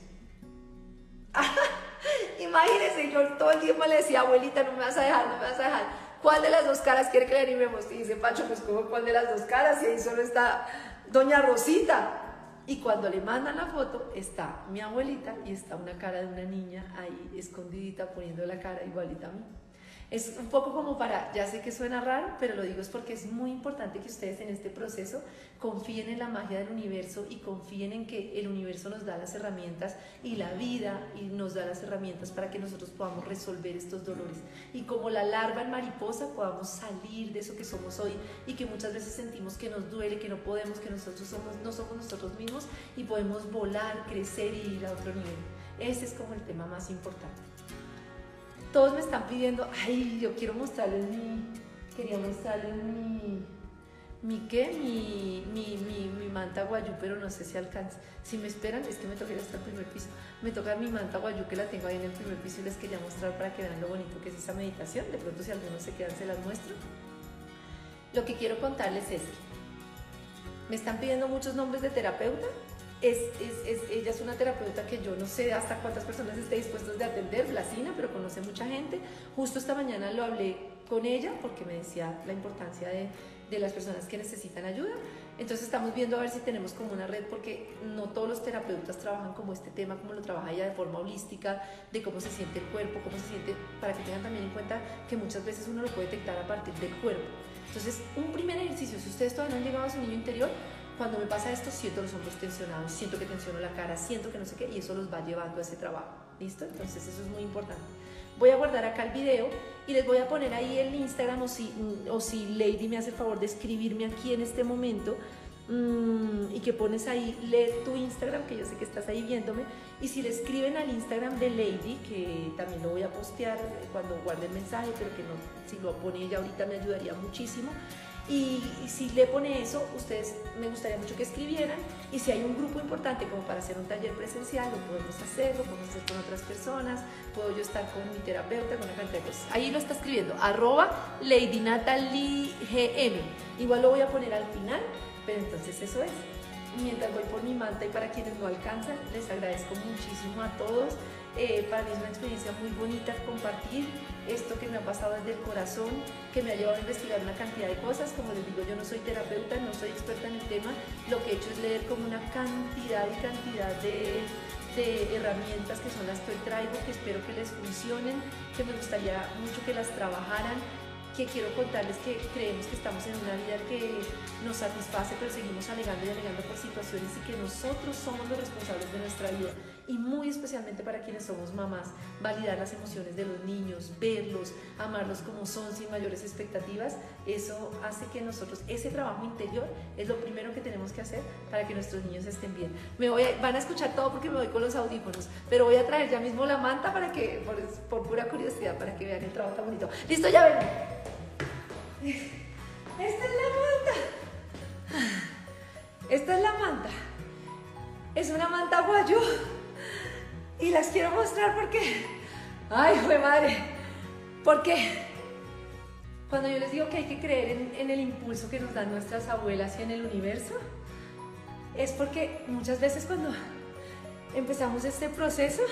Imagínense, yo todo el tiempo le decía, abuelita, no me vas a dejar, no me vas a dejar. ¿Cuál de las dos caras quiere que le animemos? Y dice Pacho, pues ¿cómo cuál de las dos caras? Y ahí solo está Doña Rosita. Y cuando le mandan la foto, está mi abuelita y está una cara de una niña ahí escondidita poniendo la cara igualita a mí. Es un poco como para, ya sé que suena raro, pero lo digo es porque es muy importante que ustedes en este proceso confíen en la magia del universo y confíen en que el universo nos da las herramientas y la vida y nos da las herramientas para que nosotros podamos resolver estos dolores. Y como la larva en mariposa podamos salir de eso que somos hoy y que muchas veces sentimos que nos duele, que no podemos, que nosotros no somos nosotros mismos y podemos volar, crecer y ir a otro nivel. Ese es como el tema más importante todos me están pidiendo, ay, yo quiero mostrarles mi, quería mostrarles mi, mi qué, mi, mi, mi, manta guayú, pero no sé si alcanza. Si me esperan, es que me toca ir hasta el primer piso. Me toca mi manta guayú que la tengo ahí en el primer piso y les quería mostrar para que vean lo bonito que es esa meditación. De pronto si algunos se quedan, se las muestro. Lo que quiero contarles es que me están pidiendo muchos nombres de terapeuta es, ella es una terapeuta que yo no sé hasta cuántas personas esté dispuestos de atender, Blasina, pero conoce mucha gente. Justo esta mañana lo hablé con ella porque me decía la importancia de, de las personas que necesitan ayuda. Entonces estamos viendo a ver si tenemos como una red porque no todos los terapeutas trabajan como este tema, como lo trabaja ella de forma holística, de cómo se siente el cuerpo, cómo se siente, para que tengan también en cuenta que muchas veces uno lo puede detectar a partir del cuerpo. Entonces, un primer ejercicio, si ustedes todavía no han llegado a su niño interior, cuando me pasa esto, siento los hombros tensionados, siento que tensiono la cara, siento que no sé qué, y eso los va llevando a ese trabajo. ¿Listo? Entonces eso es muy importante. Voy a guardar acá el video y les voy a poner ahí el Instagram o si, o si Lady me hace el favor de escribirme aquí en este momento mmm, y que pones ahí, lee tu Instagram, que yo sé que estás ahí viéndome, y si le escriben al Instagram de Lady, que también lo voy a postear cuando guarde el mensaje, pero que no, si lo pone ella ahorita me ayudaría muchísimo. Y, si le pone eso, ustedes me gustaría mucho que escribieran. Y si hay un grupo importante como para hacer un taller presencial, lo podemos hacer, lo podemos hacer con otras personas. Puedo yo estar con mi terapeuta, con una cantidad de cosas. Ahí lo está escribiendo, arroba Lady Natalie GM. Igual lo voy a poner al final, pero entonces eso es. Mientras voy por mi manta y para quienes no alcanzan, les agradezco muchísimo a todos. Eh, para mí es una experiencia muy bonita compartir esto que me ha pasado desde el corazón, que me ha llevado a investigar una cantidad de cosas. Como les digo, yo no soy terapeuta, no soy experta en el tema. Lo que he hecho es leer como una cantidad y cantidad de, de herramientas que son las que hoy traigo, que espero que les funcionen, que me gustaría mucho que las trabajaran que quiero contarles que creemos que estamos en una vida que nos satisface, pero seguimos alegando y alegando por situaciones y que nosotros somos los responsables de nuestra vida. Y muy especialmente para quienes somos mamás, validar las emociones de los niños, verlos, amarlos como son sin mayores expectativas, eso hace que nosotros, ese trabajo interior es lo primero que tenemos que hacer para que nuestros niños estén bien. Me voy van a escuchar todo porque me voy con los audífonos, pero voy a traer ya mismo la manta para que, por, por pura curiosidad, para que vean el trabajo tan bonito. Listo, ya ven. Esta es la manta. Esta es la manta. Es una manta guayú. Y las quiero mostrar porque... ¡Ay, fue madre! Porque cuando yo les digo que hay que creer en, en el impulso que nos dan nuestras abuelas y en el universo, es porque muchas veces cuando empezamos este proceso,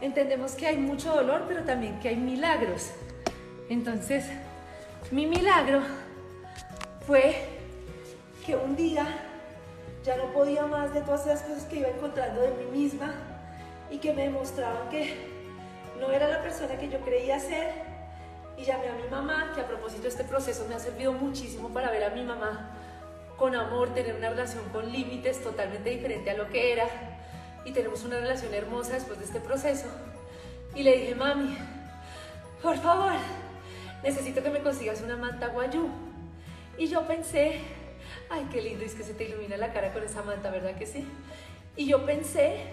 entendemos que hay mucho dolor, pero también que hay milagros. Entonces, mi milagro fue que un día ya no podía más de todas esas cosas que iba encontrando de mí misma y que me demostraban que no era la persona que yo creía ser. Y llamé a mi mamá, que a propósito de este proceso me ha servido muchísimo para ver a mi mamá con amor, tener una relación con límites totalmente diferente a lo que era. Y tenemos una relación hermosa después de este proceso. Y le dije, mami, por favor, necesito que me consigas una manta guayú. Y yo pensé, ay, qué lindo es que se te ilumina la cara con esa manta, ¿verdad que sí? Y yo pensé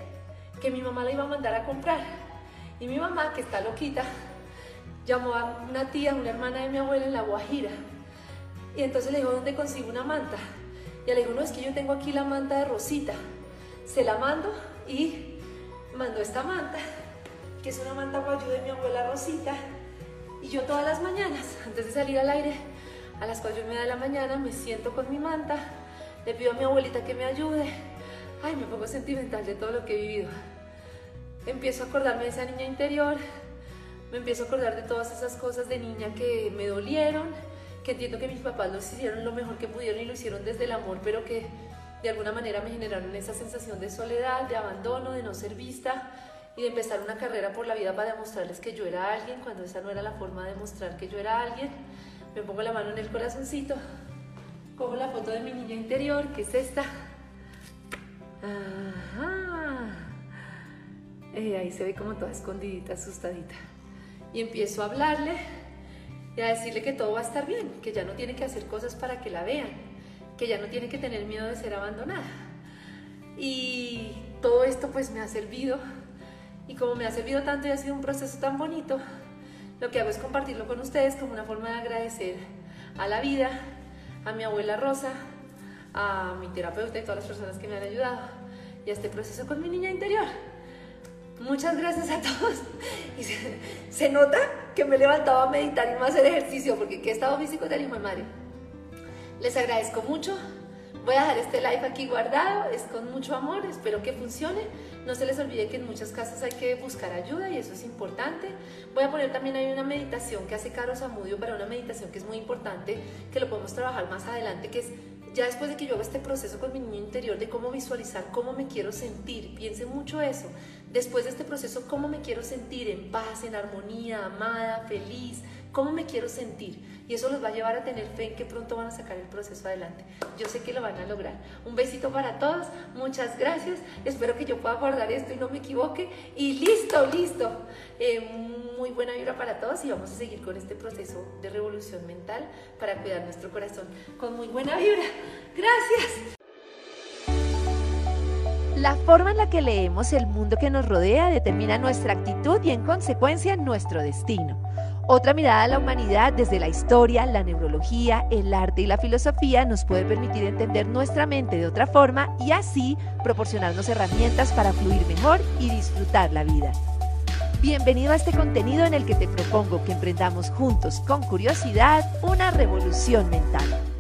que mi mamá la iba a mandar a comprar. Y mi mamá, que está loquita, llamó a una tía, una hermana de mi abuela en La Guajira. Y entonces le dijo, ¿dónde consigo una manta? Y le dijo, no, es que yo tengo aquí la manta de Rosita. Se la mando y mando esta manta, que es una manta guayú de mi abuela Rosita. Y yo todas las mañanas, antes de salir al aire, a las 4 y media de la mañana, me siento con mi manta, le pido a mi abuelita que me ayude. Ay, me pongo sentimental de todo lo que he vivido. Empiezo a acordarme de esa niña interior, me empiezo a acordar de todas esas cosas de niña que me dolieron, que entiendo que mis papás lo hicieron lo mejor que pudieron y lo hicieron desde el amor, pero que de alguna manera me generaron esa sensación de soledad, de abandono, de no ser vista y de empezar una carrera por la vida para demostrarles que yo era alguien, cuando esa no era la forma de demostrar que yo era alguien. Me pongo la mano en el corazoncito, cojo la foto de mi niña interior, que es esta. Ajá. Eh, ahí se ve como toda escondidita, asustadita. Y empiezo a hablarle y a decirle que todo va a estar bien, que ya no tiene que hacer cosas para que la vean, que ya no tiene que tener miedo de ser abandonada. Y todo esto pues me ha servido y como me ha servido tanto y ha sido un proceso tan bonito, lo que hago es compartirlo con ustedes como una forma de agradecer a la vida, a mi abuela Rosa, a mi terapeuta y todas las personas que me han ayudado y a este proceso con mi niña interior. Muchas gracias a todos. Y se, nota que me he levantado a meditar y más hacer ejercicio porque que he estado físico de hijo de madre. Les agradezco mucho. Voy a dejar este live aquí guardado, es con mucho amor, espero que funcione. No se les olvide que en muchas casas hay que buscar ayuda y eso es importante. Voy a poner también ahí una meditación que hace Caro Zamudio para una meditación que es muy importante, que lo podemos trabajar más adelante, que es ya después de que yo haga este proceso con mi niño interior de cómo visualizar cómo me quiero sentir, piense mucho eso. Después de este proceso, cómo me quiero sentir en paz, en armonía, amada, feliz, cómo me quiero sentir. Y eso los va a llevar a tener fe en que pronto van a sacar el proceso adelante. Yo sé que lo van a lograr. Un besito para todos, muchas gracias. Espero que yo pueda guardar esto y no me equivoque. Y listo, listo. Eh, muy buena vibra para todos y vamos a seguir con este proceso de revolución mental para cuidar nuestro corazón con muy buena vibra. Gracias. La forma en la que leemos el mundo que nos rodea determina nuestra actitud y en consecuencia nuestro destino. Otra mirada a la humanidad desde la historia, la neurología, el arte y la filosofía nos puede permitir entender nuestra mente de otra forma y así proporcionarnos herramientas para fluir mejor y disfrutar la vida. Bienvenido a este contenido en el que te propongo que emprendamos juntos con curiosidad una revolución mental.